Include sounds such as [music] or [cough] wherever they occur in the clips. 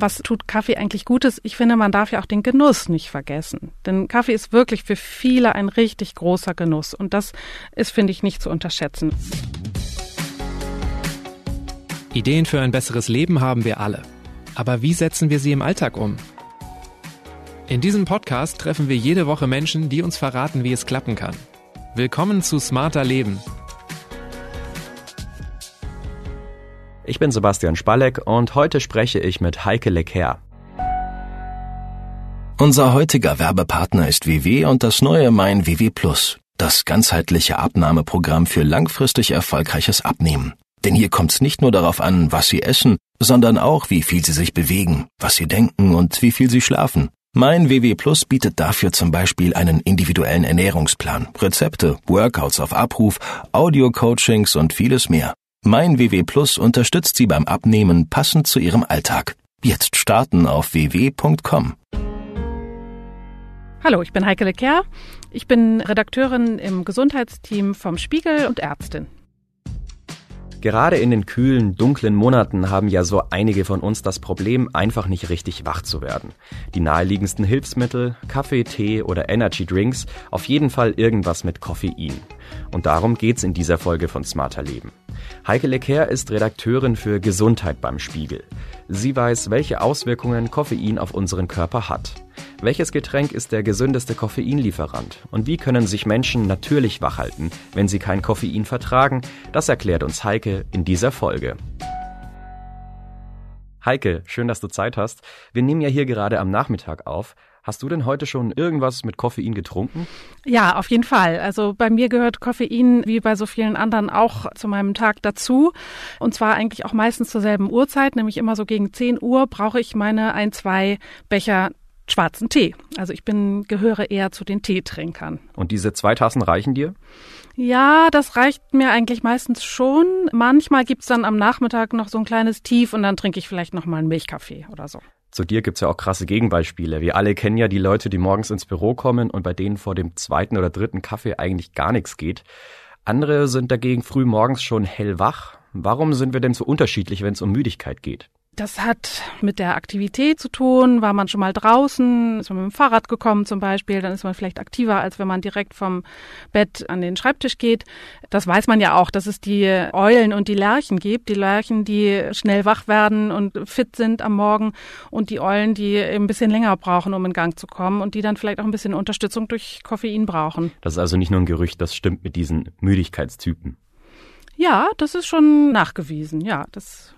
was tut Kaffee eigentlich Gutes? Ich finde, man darf ja auch den Genuss nicht vergessen. Denn Kaffee ist wirklich für viele ein richtig großer Genuss. Und das ist, finde ich, nicht zu unterschätzen. Ideen für ein besseres Leben haben wir alle. Aber wie setzen wir sie im Alltag um? In diesem Podcast treffen wir jede Woche Menschen, die uns verraten, wie es klappen kann. Willkommen zu Smarter Leben. Ich bin Sebastian Spalleck und heute spreche ich mit Heike Lecker. Unser heutiger Werbepartner ist WW und das neue Mein WW Plus, das ganzheitliche Abnahmeprogramm für langfristig erfolgreiches Abnehmen. Denn hier kommt es nicht nur darauf an, was Sie essen, sondern auch, wie viel Sie sich bewegen, was Sie denken und wie viel Sie schlafen. Mein WW Plus bietet dafür zum Beispiel einen individuellen Ernährungsplan, Rezepte, Workouts auf Abruf, Audio-Coachings und vieles mehr. Mein WW Plus unterstützt Sie beim Abnehmen passend zu Ihrem Alltag. Jetzt starten auf ww.com. Hallo, ich bin Heike Lecker. Ich bin Redakteurin im Gesundheitsteam vom Spiegel und Ärztin. Gerade in den kühlen, dunklen Monaten haben ja so einige von uns das Problem, einfach nicht richtig wach zu werden. Die naheliegendsten Hilfsmittel, Kaffee, Tee oder Energy Drinks, auf jeden Fall irgendwas mit Koffein. Und darum geht's in dieser Folge von Smarter Leben. Heike Lecker ist Redakteurin für Gesundheit beim Spiegel. Sie weiß, welche Auswirkungen Koffein auf unseren Körper hat. Welches Getränk ist der gesündeste Koffeinlieferant? Und wie können sich Menschen natürlich wachhalten, wenn sie kein Koffein vertragen? Das erklärt uns Heike in dieser Folge. Heike, schön, dass du Zeit hast. Wir nehmen ja hier gerade am Nachmittag auf. Hast du denn heute schon irgendwas mit Koffein getrunken? Ja, auf jeden Fall. Also bei mir gehört Koffein wie bei so vielen anderen auch zu meinem Tag dazu. Und zwar eigentlich auch meistens zur selben Uhrzeit, nämlich immer so gegen 10 Uhr brauche ich meine ein, zwei Becher schwarzen Tee. Also ich bin, gehöre eher zu den Teetrinkern. Und diese zwei Tassen reichen dir? Ja, das reicht mir eigentlich meistens schon. Manchmal gibt's dann am Nachmittag noch so ein kleines Tief und dann trinke ich vielleicht noch mal einen Milchkaffee oder so. Zu dir gibt's ja auch krasse Gegenbeispiele. Wir alle kennen ja die Leute, die morgens ins Büro kommen und bei denen vor dem zweiten oder dritten Kaffee eigentlich gar nichts geht. Andere sind dagegen früh morgens schon hellwach. Warum sind wir denn so unterschiedlich, wenn es um Müdigkeit geht? Das hat mit der Aktivität zu tun. War man schon mal draußen, ist man mit dem Fahrrad gekommen zum Beispiel, dann ist man vielleicht aktiver, als wenn man direkt vom Bett an den Schreibtisch geht. Das weiß man ja auch, dass es die Eulen und die Lerchen gibt. Die Lerchen, die schnell wach werden und fit sind am Morgen und die Eulen, die ein bisschen länger brauchen, um in Gang zu kommen und die dann vielleicht auch ein bisschen Unterstützung durch Koffein brauchen. Das ist also nicht nur ein Gerücht, das stimmt mit diesen Müdigkeitstypen. Ja, das ist schon nachgewiesen. Ja, das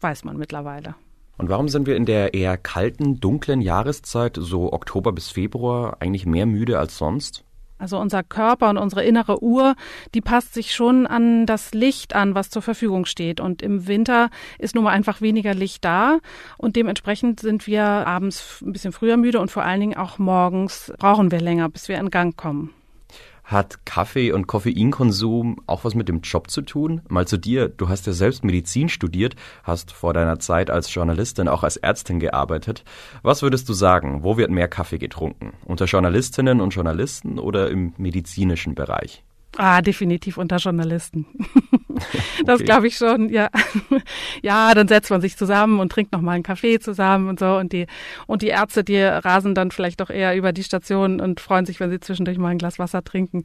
weiß man mittlerweile. Und warum sind wir in der eher kalten, dunklen Jahreszeit, so Oktober bis Februar, eigentlich mehr müde als sonst? Also unser Körper und unsere innere Uhr, die passt sich schon an das Licht an, was zur Verfügung steht. Und im Winter ist nun mal einfach weniger Licht da. Und dementsprechend sind wir abends ein bisschen früher müde und vor allen Dingen auch morgens brauchen wir länger, bis wir in Gang kommen. Hat Kaffee- und Koffeinkonsum auch was mit dem Job zu tun? Mal zu dir, du hast ja selbst Medizin studiert, hast vor deiner Zeit als Journalistin auch als Ärztin gearbeitet. Was würdest du sagen, wo wird mehr Kaffee getrunken? Unter Journalistinnen und Journalisten oder im medizinischen Bereich? Ah, definitiv unter Journalisten. [laughs] [laughs] das okay. glaube ich schon, ja. [laughs] ja, dann setzt man sich zusammen und trinkt noch mal einen Kaffee zusammen und so und die und die Ärzte, die rasen dann vielleicht doch eher über die Station und freuen sich, wenn sie zwischendurch mal ein Glas Wasser trinken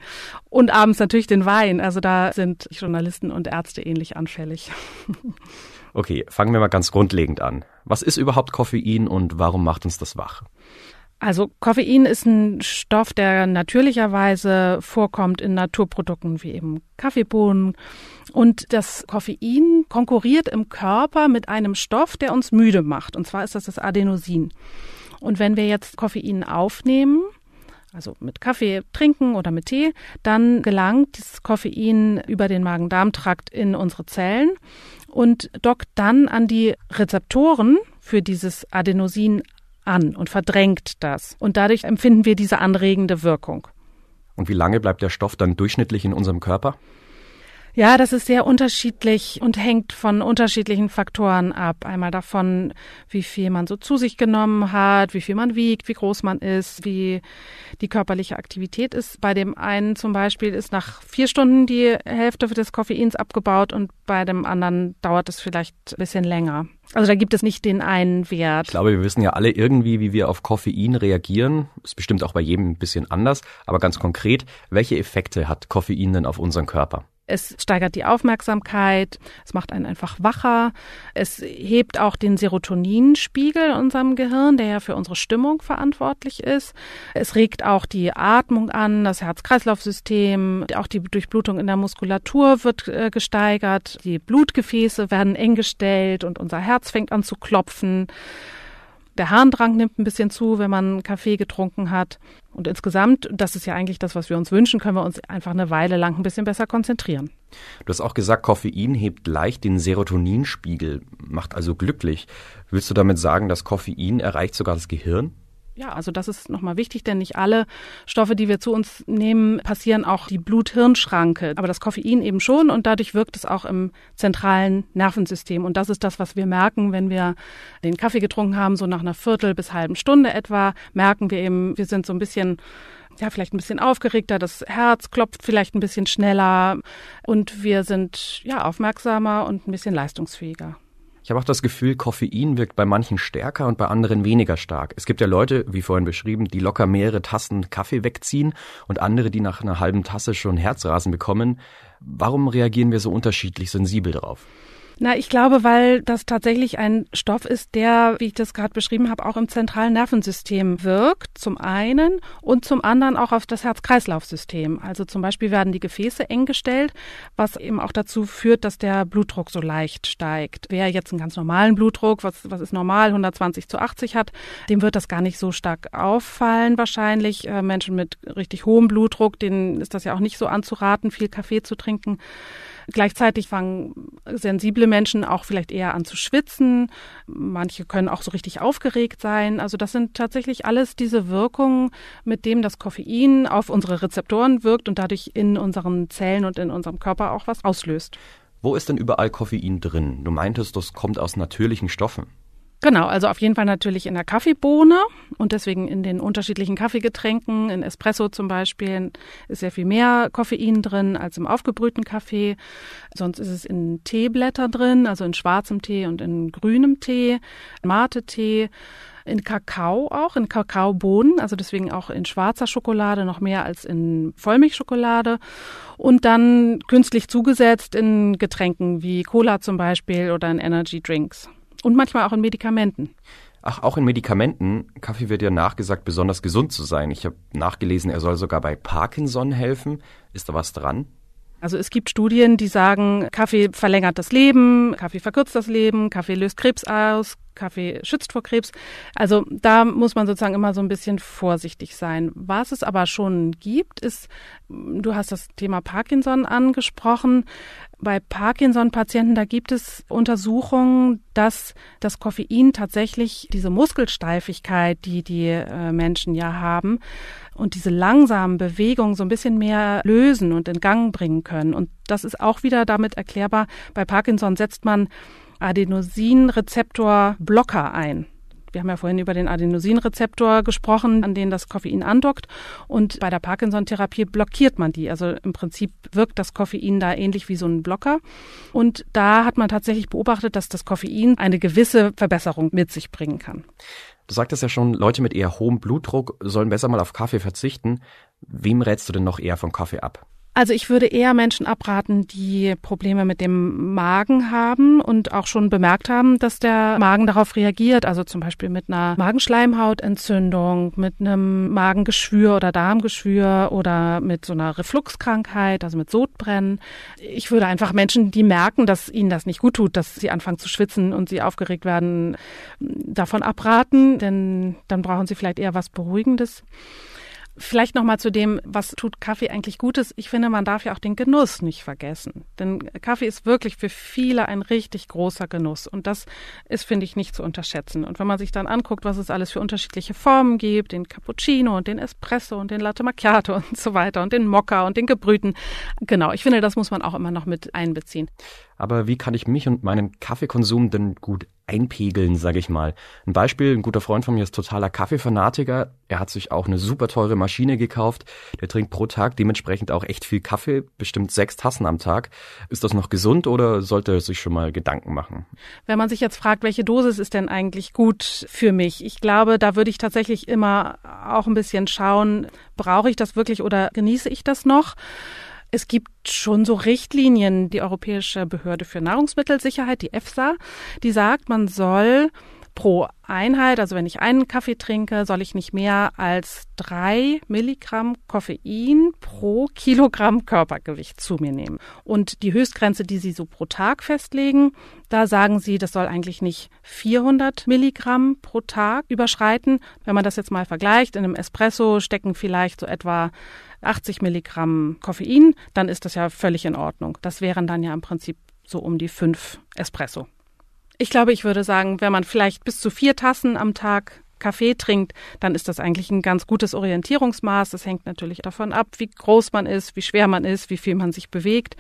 und abends natürlich den Wein. Also da sind Journalisten und Ärzte ähnlich anfällig. [laughs] okay, fangen wir mal ganz grundlegend an. Was ist überhaupt Koffein und warum macht uns das wach? Also Koffein ist ein Stoff, der natürlicherweise vorkommt in Naturprodukten wie eben Kaffeebohnen. Und das Koffein konkurriert im Körper mit einem Stoff, der uns müde macht. Und zwar ist das das Adenosin. Und wenn wir jetzt Koffein aufnehmen, also mit Kaffee trinken oder mit Tee, dann gelangt das Koffein über den Magen-Darm-Trakt in unsere Zellen und dockt dann an die Rezeptoren für dieses Adenosin an und verdrängt das. Und dadurch empfinden wir diese anregende Wirkung. Und wie lange bleibt der Stoff dann durchschnittlich in unserem Körper? Ja, das ist sehr unterschiedlich und hängt von unterschiedlichen Faktoren ab. Einmal davon, wie viel man so zu sich genommen hat, wie viel man wiegt, wie groß man ist, wie die körperliche Aktivität ist. Bei dem einen zum Beispiel ist nach vier Stunden die Hälfte des Koffeins abgebaut und bei dem anderen dauert es vielleicht ein bisschen länger. Also da gibt es nicht den einen Wert. Ich glaube, wir wissen ja alle irgendwie, wie wir auf Koffein reagieren. Ist bestimmt auch bei jedem ein bisschen anders. Aber ganz konkret, welche Effekte hat Koffein denn auf unseren Körper? Es steigert die Aufmerksamkeit, es macht einen einfach wacher, es hebt auch den Serotoninspiegel in unserem Gehirn, der ja für unsere Stimmung verantwortlich ist. Es regt auch die Atmung an, das Herz-Kreislauf-System, auch die Durchblutung in der Muskulatur wird äh, gesteigert, die Blutgefäße werden eng gestellt und unser Herz fängt an zu klopfen. Der Harndrang nimmt ein bisschen zu, wenn man Kaffee getrunken hat. Und insgesamt, das ist ja eigentlich das, was wir uns wünschen, können wir uns einfach eine Weile lang ein bisschen besser konzentrieren. Du hast auch gesagt, Koffein hebt leicht den Serotoninspiegel, macht also glücklich. Willst du damit sagen, dass Koffein erreicht sogar das Gehirn? Ja, also das ist nochmal wichtig, denn nicht alle Stoffe, die wir zu uns nehmen, passieren auch die Blut-Hirn-Schranke. Aber das Koffein eben schon und dadurch wirkt es auch im zentralen Nervensystem. Und das ist das, was wir merken, wenn wir den Kaffee getrunken haben, so nach einer Viertel bis halben Stunde etwa, merken wir eben, wir sind so ein bisschen ja, vielleicht ein bisschen aufgeregter, das Herz klopft vielleicht ein bisschen schneller und wir sind ja aufmerksamer und ein bisschen leistungsfähiger. Ich habe auch das Gefühl, Koffein wirkt bei manchen stärker und bei anderen weniger stark. Es gibt ja Leute, wie vorhin beschrieben, die locker mehrere Tassen Kaffee wegziehen und andere, die nach einer halben Tasse schon Herzrasen bekommen. Warum reagieren wir so unterschiedlich sensibel drauf? Na, ich glaube, weil das tatsächlich ein Stoff ist, der, wie ich das gerade beschrieben habe, auch im zentralen Nervensystem wirkt, zum einen und zum anderen auch auf das Herz-Kreislauf-System. Also zum Beispiel werden die Gefäße eng gestellt, was eben auch dazu führt, dass der Blutdruck so leicht steigt. Wer jetzt einen ganz normalen Blutdruck, was, was ist normal, 120 zu 80 hat, dem wird das gar nicht so stark auffallen wahrscheinlich. Äh, Menschen mit richtig hohem Blutdruck, denen ist das ja auch nicht so anzuraten, viel Kaffee zu trinken. Gleichzeitig fangen sensible Menschen auch vielleicht eher an zu schwitzen. Manche können auch so richtig aufgeregt sein. Also das sind tatsächlich alles diese Wirkungen, mit dem das Koffein auf unsere Rezeptoren wirkt und dadurch in unseren Zellen und in unserem Körper auch was auslöst. Wo ist denn überall Koffein drin? Du meintest, das kommt aus natürlichen Stoffen. Genau, also auf jeden Fall natürlich in der Kaffeebohne und deswegen in den unterschiedlichen Kaffeegetränken. In Espresso zum Beispiel ist sehr viel mehr Koffein drin als im aufgebrühten Kaffee. Sonst ist es in Teeblätter drin, also in schwarzem Tee und in grünem Tee, Mate-Tee in Kakao auch, in Kakaobohnen, also deswegen auch in schwarzer Schokolade noch mehr als in Vollmilchschokolade und dann künstlich zugesetzt in Getränken wie Cola zum Beispiel oder in Energy Drinks. Und manchmal auch in Medikamenten. Ach, auch in Medikamenten. Kaffee wird ja nachgesagt, besonders gesund zu sein. Ich habe nachgelesen, er soll sogar bei Parkinson helfen. Ist da was dran? Also es gibt Studien, die sagen, Kaffee verlängert das Leben, Kaffee verkürzt das Leben, Kaffee löst Krebs aus, Kaffee schützt vor Krebs. Also da muss man sozusagen immer so ein bisschen vorsichtig sein. Was es aber schon gibt, ist, du hast das Thema Parkinson angesprochen. Bei Parkinson-Patienten, da gibt es Untersuchungen, dass das Koffein tatsächlich diese Muskelsteifigkeit, die die äh, Menschen ja haben, und diese langsamen Bewegungen so ein bisschen mehr lösen und in Gang bringen können. Und das ist auch wieder damit erklärbar. Bei Parkinson setzt man Adenosinrezeptor-Blocker ein. Wir haben ja vorhin über den Adenosinrezeptor gesprochen, an den das Koffein andockt. Und bei der Parkinson-Therapie blockiert man die. Also im Prinzip wirkt das Koffein da ähnlich wie so ein Blocker. Und da hat man tatsächlich beobachtet, dass das Koffein eine gewisse Verbesserung mit sich bringen kann. Du sagtest ja schon, Leute mit eher hohem Blutdruck sollen besser mal auf Kaffee verzichten. Wem rätst du denn noch eher von Kaffee ab? Also ich würde eher Menschen abraten, die Probleme mit dem Magen haben und auch schon bemerkt haben, dass der Magen darauf reagiert. Also zum Beispiel mit einer Magenschleimhautentzündung, mit einem Magengeschwür oder Darmgeschwür oder mit so einer Refluxkrankheit, also mit Sodbrennen. Ich würde einfach Menschen, die merken, dass ihnen das nicht gut tut, dass sie anfangen zu schwitzen und sie aufgeregt werden, davon abraten, denn dann brauchen sie vielleicht eher was Beruhigendes. Vielleicht noch mal zu dem, was tut Kaffee eigentlich Gutes. Ich finde, man darf ja auch den Genuss nicht vergessen. Denn Kaffee ist wirklich für viele ein richtig großer Genuss. Und das ist, finde ich, nicht zu unterschätzen. Und wenn man sich dann anguckt, was es alles für unterschiedliche Formen gibt, den Cappuccino und den Espresso und den Latte Macchiato und so weiter und den Mokka und den Gebrühten. Genau, ich finde, das muss man auch immer noch mit einbeziehen. Aber wie kann ich mich und meinen Kaffeekonsum denn gut einpegeln, sage ich mal? Ein Beispiel, ein guter Freund von mir ist totaler Kaffeefanatiker. Er hat sich auch eine super teure Maschine gekauft. Der trinkt pro Tag dementsprechend auch echt viel Kaffee, bestimmt sechs Tassen am Tag. Ist das noch gesund oder sollte er sich schon mal Gedanken machen? Wenn man sich jetzt fragt, welche Dosis ist denn eigentlich gut für mich? Ich glaube, da würde ich tatsächlich immer auch ein bisschen schauen, brauche ich das wirklich oder genieße ich das noch? Es gibt schon so Richtlinien, die Europäische Behörde für Nahrungsmittelsicherheit, die EFSA, die sagt, man soll pro Einheit, also wenn ich einen Kaffee trinke, soll ich nicht mehr als drei Milligramm Koffein pro Kilogramm Körpergewicht zu mir nehmen. Und die Höchstgrenze, die Sie so pro Tag festlegen, da sagen Sie, das soll eigentlich nicht 400 Milligramm pro Tag überschreiten. Wenn man das jetzt mal vergleicht, in einem Espresso stecken vielleicht so etwa 80 Milligramm Koffein, dann ist das ja völlig in Ordnung. Das wären dann ja im Prinzip so um die fünf Espresso. Ich glaube, ich würde sagen, wenn man vielleicht bis zu vier Tassen am Tag Kaffee trinkt, dann ist das eigentlich ein ganz gutes Orientierungsmaß. Das hängt natürlich davon ab, wie groß man ist, wie schwer man ist, wie viel man sich bewegt.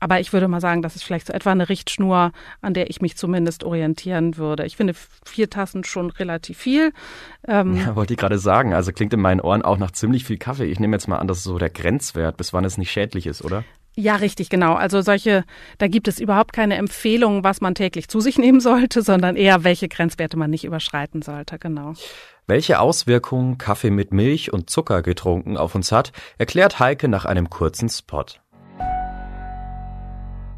Aber ich würde mal sagen, das ist vielleicht so etwa eine Richtschnur, an der ich mich zumindest orientieren würde. Ich finde vier Tassen schon relativ viel. Ähm ja, wollte ich gerade sagen. Also klingt in meinen Ohren auch nach ziemlich viel Kaffee. Ich nehme jetzt mal an, das ist so der Grenzwert, bis wann es nicht schädlich ist, oder? Ja, richtig, genau. Also solche, da gibt es überhaupt keine Empfehlung, was man täglich zu sich [laughs] nehmen sollte, sondern eher, welche Grenzwerte man nicht überschreiten sollte, genau. Welche Auswirkungen Kaffee mit Milch und Zucker getrunken auf uns hat, erklärt Heike nach einem kurzen Spot.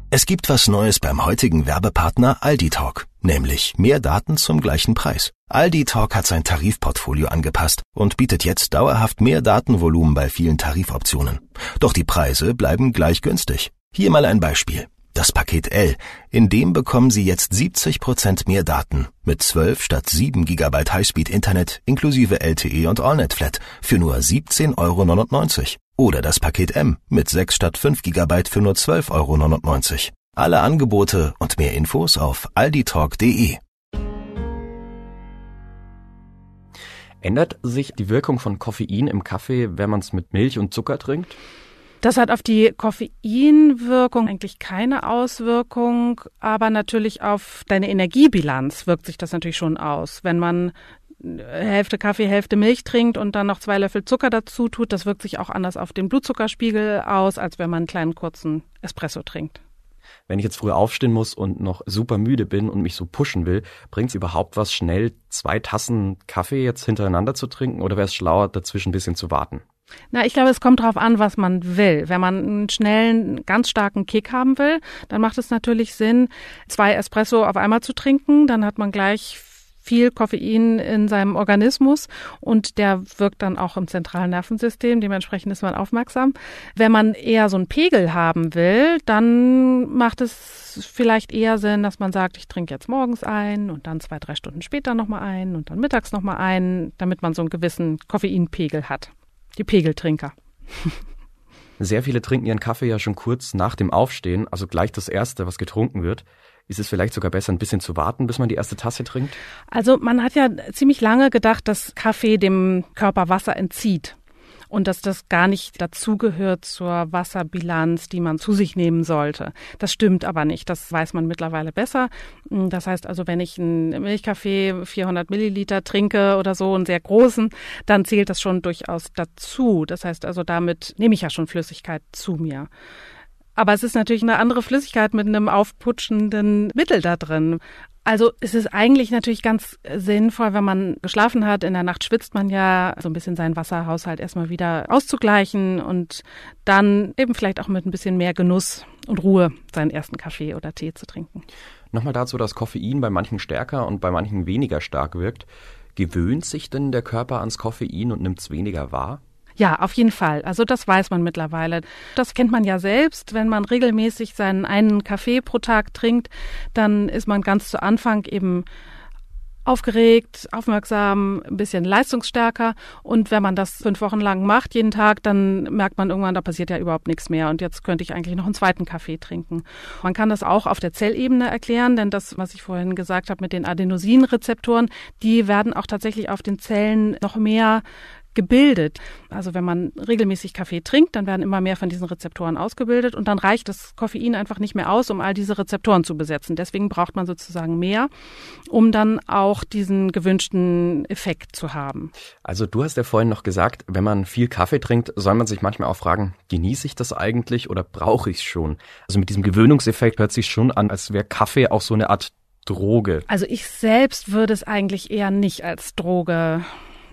Es gibt was Neues beim heutigen Werbepartner Aldi Talk, nämlich mehr Daten zum gleichen Preis. Aldi Talk hat sein Tarifportfolio angepasst und bietet jetzt dauerhaft mehr Datenvolumen bei vielen Tarifoptionen. Doch die Preise bleiben gleich günstig. Hier mal ein Beispiel. Das Paket L, in dem bekommen Sie jetzt 70 Prozent mehr Daten mit 12 statt 7 GB Highspeed Internet inklusive LTE und AllNet Flat für nur 17,99 Euro. Oder das Paket M mit 6 statt 5 GB für nur 12,99 Euro. Alle Angebote und mehr Infos auf alditalk.de. Ändert sich die Wirkung von Koffein im Kaffee, wenn man es mit Milch und Zucker trinkt? Das hat auf die Koffeinwirkung eigentlich keine Auswirkung, aber natürlich auf deine Energiebilanz wirkt sich das natürlich schon aus. Wenn man Hälfte Kaffee, Hälfte Milch trinkt und dann noch zwei Löffel Zucker dazu tut, das wirkt sich auch anders auf den Blutzuckerspiegel aus, als wenn man einen kleinen kurzen Espresso trinkt. Wenn ich jetzt früh aufstehen muss und noch super müde bin und mich so pushen will, bringt es überhaupt was, schnell zwei Tassen Kaffee jetzt hintereinander zu trinken oder wäre es schlauer, dazwischen ein bisschen zu warten? Na, ich glaube, es kommt darauf an, was man will. Wenn man einen schnellen, ganz starken Kick haben will, dann macht es natürlich Sinn, zwei Espresso auf einmal zu trinken. Dann hat man gleich viel Koffein in seinem Organismus und der wirkt dann auch im zentralen Nervensystem. Dementsprechend ist man aufmerksam. Wenn man eher so einen Pegel haben will, dann macht es vielleicht eher Sinn, dass man sagt, ich trinke jetzt morgens ein und dann zwei, drei Stunden später nochmal ein und dann mittags nochmal ein, damit man so einen gewissen Koffeinpegel hat. Die Pegeltrinker. [laughs] Sehr viele trinken ihren Kaffee ja schon kurz nach dem Aufstehen, also gleich das erste, was getrunken wird. Ist es vielleicht sogar besser, ein bisschen zu warten, bis man die erste Tasse trinkt? Also man hat ja ziemlich lange gedacht, dass Kaffee dem Körper Wasser entzieht und dass das gar nicht dazugehört zur Wasserbilanz, die man zu sich nehmen sollte. Das stimmt aber nicht. Das weiß man mittlerweile besser. Das heißt also, wenn ich einen Milchkaffee 400 Milliliter trinke oder so, einen sehr großen, dann zählt das schon durchaus dazu. Das heißt also, damit nehme ich ja schon Flüssigkeit zu mir. Aber es ist natürlich eine andere Flüssigkeit mit einem aufputschenden Mittel da drin. Also es ist eigentlich natürlich ganz sinnvoll, wenn man geschlafen hat. In der Nacht schwitzt man ja so ein bisschen seinen Wasserhaushalt erstmal wieder auszugleichen und dann eben vielleicht auch mit ein bisschen mehr Genuss und Ruhe seinen ersten Kaffee oder Tee zu trinken. Nochmal dazu, dass Koffein bei manchen stärker und bei manchen weniger stark wirkt. Gewöhnt sich denn der Körper ans Koffein und nimmt es weniger wahr? Ja, auf jeden Fall. Also das weiß man mittlerweile. Das kennt man ja selbst. Wenn man regelmäßig seinen einen Kaffee pro Tag trinkt, dann ist man ganz zu Anfang eben aufgeregt, aufmerksam, ein bisschen leistungsstärker. Und wenn man das fünf Wochen lang macht, jeden Tag, dann merkt man irgendwann, da passiert ja überhaupt nichts mehr. Und jetzt könnte ich eigentlich noch einen zweiten Kaffee trinken. Man kann das auch auf der Zellebene erklären, denn das, was ich vorhin gesagt habe mit den Adenosinrezeptoren, die werden auch tatsächlich auf den Zellen noch mehr gebildet. Also wenn man regelmäßig Kaffee trinkt, dann werden immer mehr von diesen Rezeptoren ausgebildet und dann reicht das Koffein einfach nicht mehr aus, um all diese Rezeptoren zu besetzen. Deswegen braucht man sozusagen mehr, um dann auch diesen gewünschten Effekt zu haben. Also du hast ja vorhin noch gesagt, wenn man viel Kaffee trinkt, soll man sich manchmal auch fragen, genieße ich das eigentlich oder brauche ich es schon? Also mit diesem Gewöhnungseffekt hört sich schon an, als wäre Kaffee auch so eine Art Droge. Also ich selbst würde es eigentlich eher nicht als Droge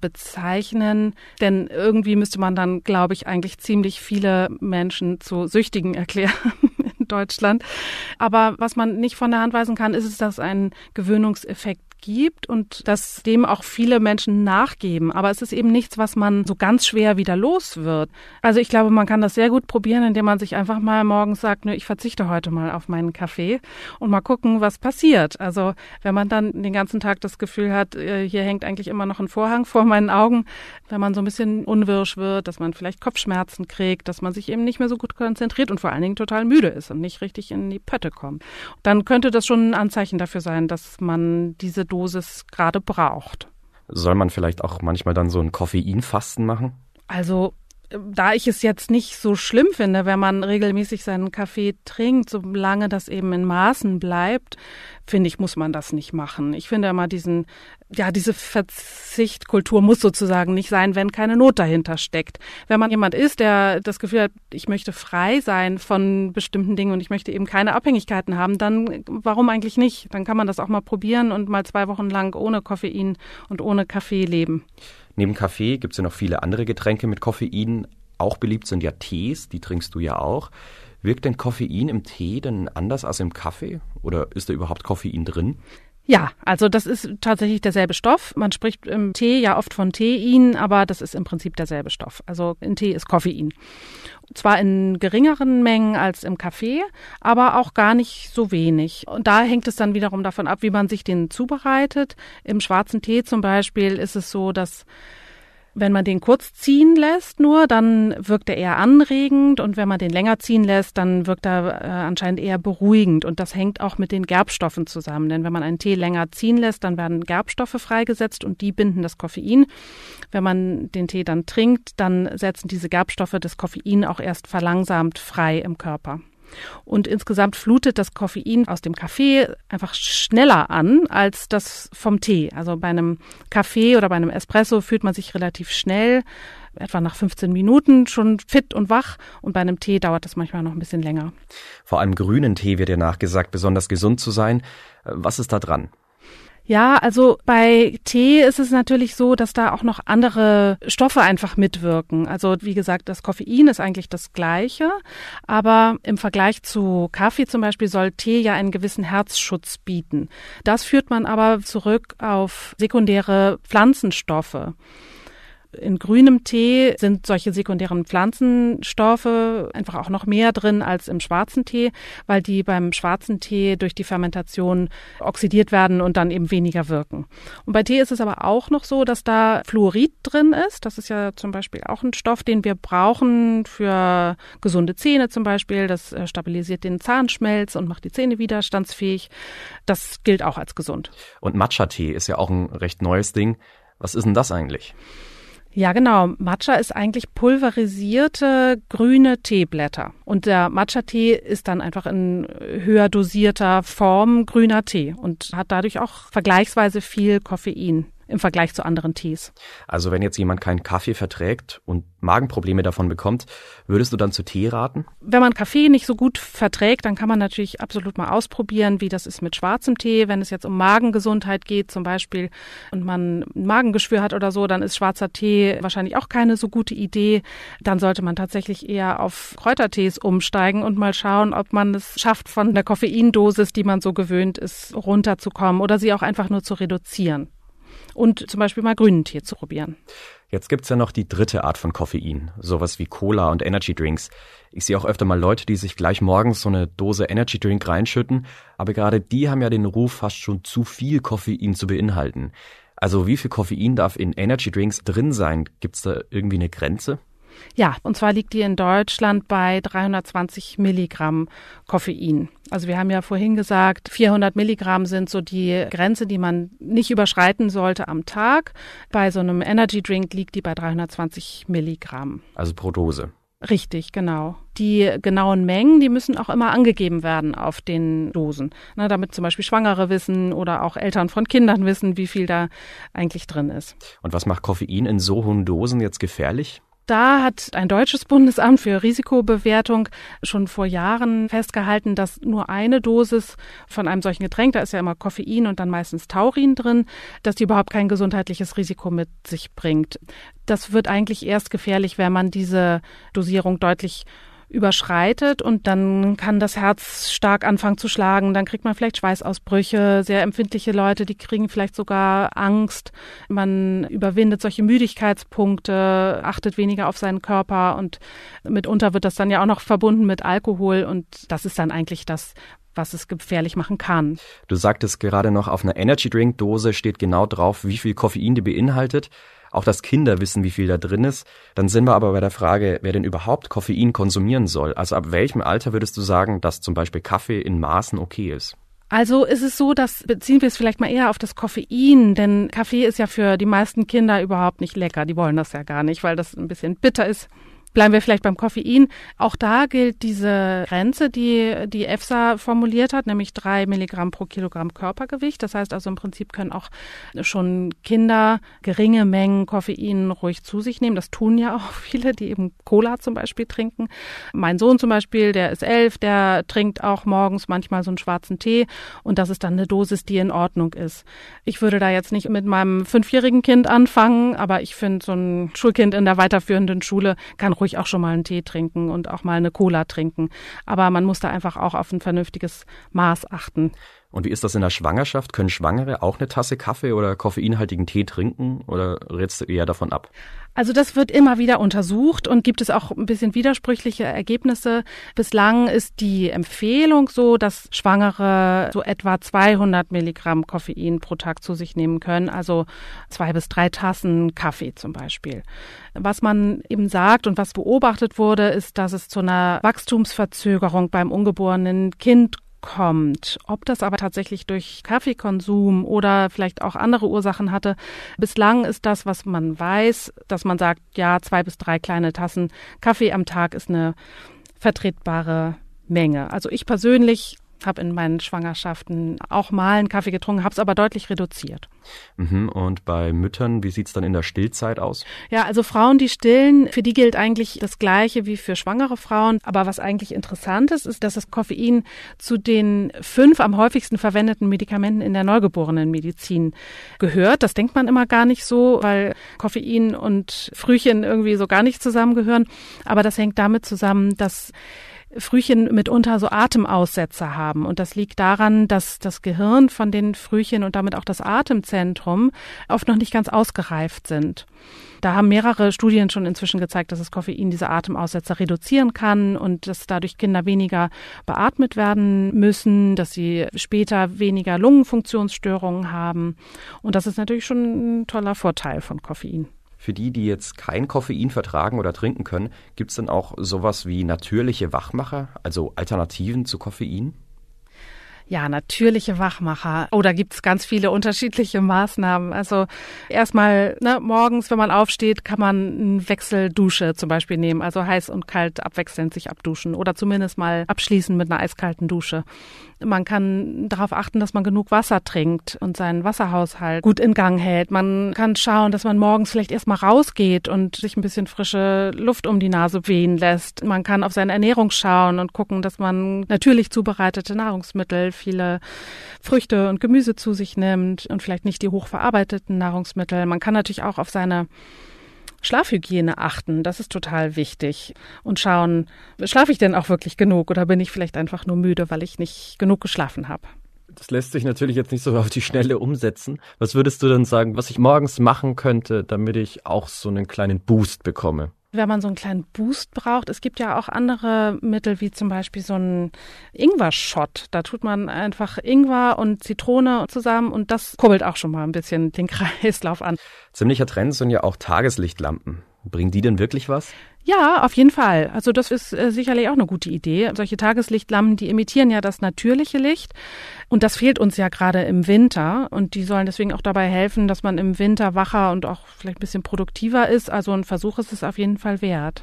bezeichnen, denn irgendwie müsste man dann, glaube ich, eigentlich ziemlich viele Menschen zu Süchtigen [laughs] erklären in Deutschland. Aber was man nicht von der Hand weisen kann, ist es, dass ein Gewöhnungseffekt gibt und dass dem auch viele Menschen nachgeben. Aber es ist eben nichts, was man so ganz schwer wieder los wird. Also ich glaube, man kann das sehr gut probieren, indem man sich einfach mal morgens sagt, ne, ich verzichte heute mal auf meinen Kaffee und mal gucken, was passiert. Also wenn man dann den ganzen Tag das Gefühl hat, äh, hier hängt eigentlich immer noch ein Vorhang vor meinen Augen, wenn man so ein bisschen unwirsch wird, dass man vielleicht Kopfschmerzen kriegt, dass man sich eben nicht mehr so gut konzentriert und vor allen Dingen total müde ist und nicht richtig in die Pötte kommt, dann könnte das schon ein Anzeichen dafür sein, dass man diese Dosis gerade braucht. Soll man vielleicht auch manchmal dann so ein Koffeinfasten machen? Also da ich es jetzt nicht so schlimm finde, wenn man regelmäßig seinen Kaffee trinkt, solange das eben in Maßen bleibt, finde ich, muss man das nicht machen. Ich finde immer diesen, ja, diese Verzichtkultur muss sozusagen nicht sein, wenn keine Not dahinter steckt. Wenn man jemand ist, der das Gefühl hat, ich möchte frei sein von bestimmten Dingen und ich möchte eben keine Abhängigkeiten haben, dann warum eigentlich nicht? Dann kann man das auch mal probieren und mal zwei Wochen lang ohne Koffein und ohne Kaffee leben. Neben Kaffee gibt es ja noch viele andere Getränke mit Koffein. Auch beliebt sind ja Tees, die trinkst du ja auch. Wirkt denn Koffein im Tee denn anders als im Kaffee? Oder ist da überhaupt Koffein drin? Ja, also das ist tatsächlich derselbe Stoff. Man spricht im Tee ja oft von Tein, aber das ist im Prinzip derselbe Stoff. Also in Tee ist Koffein. Zwar in geringeren Mengen als im Kaffee, aber auch gar nicht so wenig. Und da hängt es dann wiederum davon ab, wie man sich den zubereitet. Im schwarzen Tee zum Beispiel ist es so, dass wenn man den kurz ziehen lässt nur, dann wirkt er eher anregend und wenn man den länger ziehen lässt, dann wirkt er äh, anscheinend eher beruhigend und das hängt auch mit den Gerbstoffen zusammen, denn wenn man einen Tee länger ziehen lässt, dann werden Gerbstoffe freigesetzt und die binden das Koffein. Wenn man den Tee dann trinkt, dann setzen diese Gerbstoffe das Koffein auch erst verlangsamt frei im Körper. Und insgesamt flutet das Koffein aus dem Kaffee einfach schneller an als das vom Tee. Also bei einem Kaffee oder bei einem Espresso fühlt man sich relativ schnell, etwa nach 15 Minuten schon fit und wach. Und bei einem Tee dauert das manchmal noch ein bisschen länger. Vor allem grünen Tee wird ja nachgesagt, besonders gesund zu sein. Was ist da dran? Ja, also bei Tee ist es natürlich so, dass da auch noch andere Stoffe einfach mitwirken. Also wie gesagt, das Koffein ist eigentlich das gleiche, aber im Vergleich zu Kaffee zum Beispiel soll Tee ja einen gewissen Herzschutz bieten. Das führt man aber zurück auf sekundäre Pflanzenstoffe in grünem Tee sind solche sekundären Pflanzenstoffe einfach auch noch mehr drin als im schwarzen Tee, weil die beim schwarzen Tee durch die Fermentation oxidiert werden und dann eben weniger wirken. Und bei Tee ist es aber auch noch so, dass da Fluorid drin ist. Das ist ja zum Beispiel auch ein Stoff, den wir brauchen für gesunde Zähne zum Beispiel. Das äh, stabilisiert den Zahnschmelz und macht die Zähne widerstandsfähig. Das gilt auch als gesund. Und Matcha-Tee ist ja auch ein recht neues Ding. Was ist denn das eigentlich? Ja, genau. Matcha ist eigentlich pulverisierte grüne Teeblätter. Und der Matcha-Tee ist dann einfach in höher dosierter Form grüner Tee und hat dadurch auch vergleichsweise viel Koffein im Vergleich zu anderen Tees. Also wenn jetzt jemand keinen Kaffee verträgt und Magenprobleme davon bekommt, würdest du dann zu Tee raten? Wenn man Kaffee nicht so gut verträgt, dann kann man natürlich absolut mal ausprobieren, wie das ist mit schwarzem Tee. Wenn es jetzt um Magengesundheit geht zum Beispiel und man ein Magengeschwür hat oder so, dann ist schwarzer Tee wahrscheinlich auch keine so gute Idee. Dann sollte man tatsächlich eher auf Kräutertees umsteigen und mal schauen, ob man es schafft, von der Koffeindosis, die man so gewöhnt ist, runterzukommen oder sie auch einfach nur zu reduzieren. Und zum Beispiel mal grünen Tee zu probieren. Jetzt gibt's ja noch die dritte Art von Koffein, sowas wie Cola und Energy Drinks. Ich sehe auch öfter mal Leute, die sich gleich morgens so eine Dose Energy Drink reinschütten, aber gerade die haben ja den Ruf, fast schon zu viel Koffein zu beinhalten. Also wie viel Koffein darf in Energy Drinks drin sein? Gibt's da irgendwie eine Grenze? Ja, und zwar liegt die in Deutschland bei 320 Milligramm Koffein. Also wir haben ja vorhin gesagt, 400 Milligramm sind so die Grenze, die man nicht überschreiten sollte am Tag. Bei so einem Energy Drink liegt die bei 320 Milligramm. Also pro Dose. Richtig, genau. Die genauen Mengen, die müssen auch immer angegeben werden auf den Dosen, ne, damit zum Beispiel Schwangere wissen oder auch Eltern von Kindern wissen, wie viel da eigentlich drin ist. Und was macht Koffein in so hohen Dosen jetzt gefährlich? Da hat ein deutsches Bundesamt für Risikobewertung schon vor Jahren festgehalten, dass nur eine Dosis von einem solchen Getränk, da ist ja immer Koffein und dann meistens Taurin drin, dass die überhaupt kein gesundheitliches Risiko mit sich bringt. Das wird eigentlich erst gefährlich, wenn man diese Dosierung deutlich überschreitet und dann kann das Herz stark anfangen zu schlagen, dann kriegt man vielleicht Schweißausbrüche, sehr empfindliche Leute, die kriegen vielleicht sogar Angst, man überwindet solche Müdigkeitspunkte, achtet weniger auf seinen Körper und mitunter wird das dann ja auch noch verbunden mit Alkohol und das ist dann eigentlich das, was es gefährlich machen kann. Du sagtest gerade noch, auf einer Energy Drink Dose steht genau drauf, wie viel Koffein die beinhaltet auch dass Kinder wissen, wie viel da drin ist. Dann sind wir aber bei der Frage, wer denn überhaupt Koffein konsumieren soll. Also ab welchem Alter würdest du sagen, dass zum Beispiel Kaffee in Maßen okay ist? Also ist es so, dass beziehen wir es vielleicht mal eher auf das Koffein, denn Kaffee ist ja für die meisten Kinder überhaupt nicht lecker. Die wollen das ja gar nicht, weil das ein bisschen bitter ist. Bleiben wir vielleicht beim Koffein. Auch da gilt diese Grenze, die die EFSA formuliert hat, nämlich drei Milligramm pro Kilogramm Körpergewicht. Das heißt also im Prinzip können auch schon Kinder geringe Mengen Koffein ruhig zu sich nehmen. Das tun ja auch [laughs] viele, die eben Cola zum Beispiel trinken. Mein Sohn zum Beispiel, der ist elf, der trinkt auch morgens manchmal so einen schwarzen Tee und das ist dann eine Dosis, die in Ordnung ist. Ich würde da jetzt nicht mit meinem fünfjährigen Kind anfangen, aber ich finde, so ein Schulkind in der weiterführenden Schule kann ruhig ruhig auch schon mal einen Tee trinken und auch mal eine Cola trinken. Aber man muss da einfach auch auf ein vernünftiges Maß achten. Und wie ist das in der Schwangerschaft? Können Schwangere auch eine Tasse Kaffee oder koffeinhaltigen Tee trinken oder rätst du eher davon ab? Also das wird immer wieder untersucht und gibt es auch ein bisschen widersprüchliche Ergebnisse. Bislang ist die Empfehlung so, dass Schwangere so etwa 200 Milligramm Koffein pro Tag zu sich nehmen können, also zwei bis drei Tassen Kaffee zum Beispiel. Was man eben sagt und was beobachtet wurde, ist, dass es zu einer Wachstumsverzögerung beim ungeborenen Kind kommt. Ob das aber tatsächlich durch Kaffeekonsum oder vielleicht auch andere Ursachen hatte. Bislang ist das, was man weiß, dass man sagt, ja, zwei bis drei kleine Tassen Kaffee am Tag ist eine vertretbare Menge. Also ich persönlich habe in meinen Schwangerschaften auch mal einen Kaffee getrunken, habe es aber deutlich reduziert. Mhm. Und bei Müttern, wie sieht's dann in der Stillzeit aus? Ja, also Frauen, die stillen, für die gilt eigentlich das Gleiche wie für schwangere Frauen. Aber was eigentlich interessant ist, ist, dass das Koffein zu den fünf am häufigsten verwendeten Medikamenten in der Neugeborenenmedizin gehört. Das denkt man immer gar nicht so, weil Koffein und Frühchen irgendwie so gar nicht zusammengehören. Aber das hängt damit zusammen, dass Frühchen mitunter so Atemaussetzer haben. Und das liegt daran, dass das Gehirn von den Frühchen und damit auch das Atemzentrum oft noch nicht ganz ausgereift sind. Da haben mehrere Studien schon inzwischen gezeigt, dass das Koffein diese Atemaussetzer reduzieren kann und dass dadurch Kinder weniger beatmet werden müssen, dass sie später weniger Lungenfunktionsstörungen haben. Und das ist natürlich schon ein toller Vorteil von Koffein. Für die, die jetzt kein Koffein vertragen oder trinken können, gibt es denn auch sowas wie natürliche Wachmacher, also Alternativen zu Koffein? Ja, natürliche Wachmacher. Oh, da gibt's ganz viele unterschiedliche Maßnahmen. Also erstmal ne, morgens, wenn man aufsteht, kann man eine Wechseldusche zum Beispiel nehmen. Also heiß und kalt abwechselnd sich abduschen oder zumindest mal abschließen mit einer eiskalten Dusche. Man kann darauf achten, dass man genug Wasser trinkt und seinen Wasserhaushalt gut in Gang hält. Man kann schauen, dass man morgens vielleicht erstmal rausgeht und sich ein bisschen frische Luft um die Nase wehen lässt. Man kann auf seine Ernährung schauen und gucken, dass man natürlich zubereitete Nahrungsmittel, viele Früchte und Gemüse zu sich nimmt und vielleicht nicht die hochverarbeiteten Nahrungsmittel. Man kann natürlich auch auf seine Schlafhygiene achten. Das ist total wichtig. Und schauen, schlafe ich denn auch wirklich genug oder bin ich vielleicht einfach nur müde, weil ich nicht genug geschlafen habe? Das lässt sich natürlich jetzt nicht so [laughs] auf die Schnelle umsetzen. Was würdest du denn sagen, was ich morgens machen könnte, damit ich auch so einen kleinen Boost bekomme? Wenn man so einen kleinen Boost braucht. Es gibt ja auch andere Mittel, wie zum Beispiel so ein Ingwer-Shot. Da tut man einfach Ingwer und Zitrone zusammen und das kurbelt auch schon mal ein bisschen den [laughs] Kreislauf an. Ziemlicher Trend sind ja auch Tageslichtlampen. Bringen die denn wirklich was? Ja, auf jeden Fall. Also das ist äh, sicherlich auch eine gute Idee. Solche Tageslichtlampen, die emittieren ja das natürliche Licht und das fehlt uns ja gerade im Winter und die sollen deswegen auch dabei helfen, dass man im Winter wacher und auch vielleicht ein bisschen produktiver ist. Also ein Versuch ist es auf jeden Fall wert.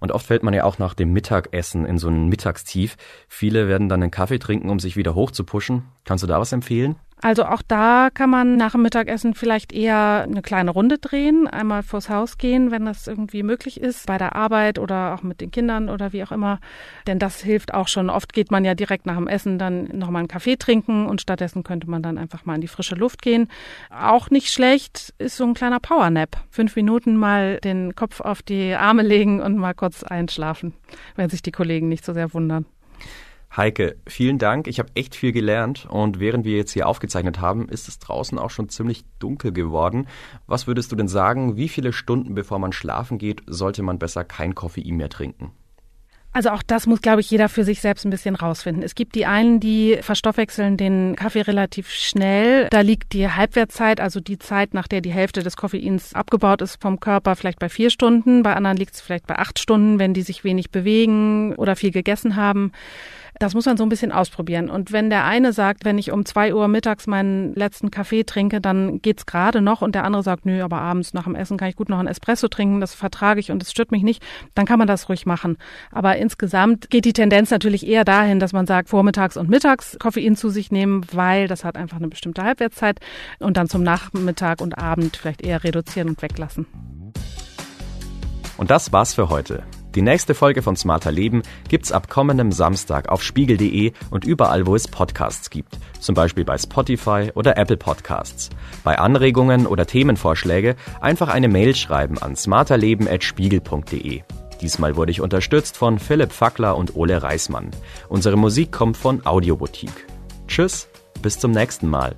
Und oft fällt man ja auch nach dem Mittagessen in so ein Mittagstief. Viele werden dann einen Kaffee trinken, um sich wieder hochzupuschen. Kannst du da was empfehlen? Also auch da kann man nach dem Mittagessen vielleicht eher eine kleine Runde drehen, einmal vors Haus gehen, wenn das irgendwie möglich ist, bei der Arbeit oder auch mit den Kindern oder wie auch immer. Denn das hilft auch schon. Oft geht man ja direkt nach dem Essen dann nochmal einen Kaffee trinken und stattdessen könnte man dann einfach mal in die frische Luft gehen. Auch nicht schlecht ist so ein kleiner Powernap. Fünf Minuten mal den Kopf auf die Arme legen und mal kurz einschlafen, wenn sich die Kollegen nicht so sehr wundern. Heike, vielen Dank. Ich habe echt viel gelernt und während wir jetzt hier aufgezeichnet haben, ist es draußen auch schon ziemlich dunkel geworden. Was würdest du denn sagen, wie viele Stunden bevor man schlafen geht, sollte man besser kein Koffein mehr trinken? Also auch das muss, glaube ich, jeder für sich selbst ein bisschen rausfinden. Es gibt die einen, die verstoffwechseln den Kaffee relativ schnell. Da liegt die Halbwertszeit, also die Zeit, nach der die Hälfte des Koffeins abgebaut ist vom Körper, vielleicht bei vier Stunden. Bei anderen liegt es vielleicht bei acht Stunden, wenn die sich wenig bewegen oder viel gegessen haben. Das muss man so ein bisschen ausprobieren. Und wenn der eine sagt, wenn ich um zwei Uhr mittags meinen letzten Kaffee trinke, dann geht's gerade noch und der andere sagt, nö, aber abends nach dem Essen kann ich gut noch einen Espresso trinken, das vertrage ich und es stört mich nicht, dann kann man das ruhig machen. Aber insgesamt geht die Tendenz natürlich eher dahin, dass man sagt, vormittags und mittags Koffein zu sich nehmen, weil das hat einfach eine bestimmte Halbwertszeit und dann zum Nachmittag und Abend vielleicht eher reduzieren und weglassen. Und das war's für heute. Die nächste Folge von Smarter Leben gibt's ab kommendem Samstag auf spiegel.de und überall, wo es Podcasts gibt. Zum Beispiel bei Spotify oder Apple Podcasts. Bei Anregungen oder Themenvorschläge einfach eine Mail schreiben an smarterleben.spiegel.de. Diesmal wurde ich unterstützt von Philipp Fackler und Ole Reismann. Unsere Musik kommt von Audioboutique. Tschüss, bis zum nächsten Mal.